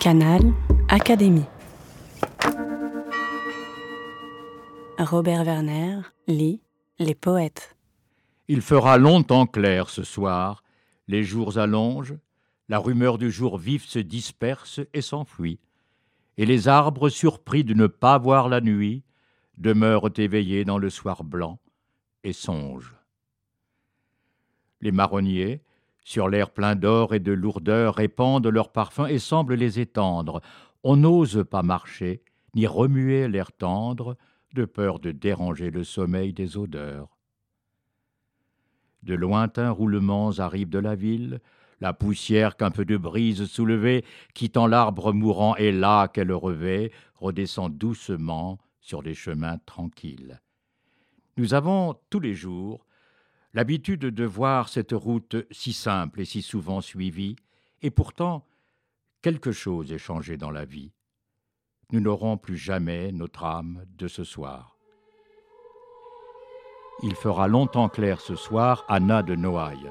Canal Académie. Robert Werner lit Les poètes. Il fera longtemps clair ce soir, les jours allongent, la rumeur du jour vif se disperse et s'enfuit, et les arbres, surpris de ne pas voir la nuit, demeurent éveillés dans le soir blanc et songent. Les marronniers, sur l'air plein d'or et de lourdeur, répandent leurs parfums et semblent les étendre. On n'ose pas marcher, ni remuer l'air tendre, de peur de déranger le sommeil des odeurs. De lointains roulements arrivent de la ville, la poussière qu'un peu de brise soulevée, quittant l'arbre mourant et là qu'elle revêt, redescend doucement sur les chemins tranquilles. Nous avons tous les jours l'habitude de voir cette route si simple et si souvent suivie, et pourtant quelque chose est changé dans la vie. Nous n'aurons plus jamais notre âme de ce soir. Il fera longtemps clair ce soir, Anna de Noailles.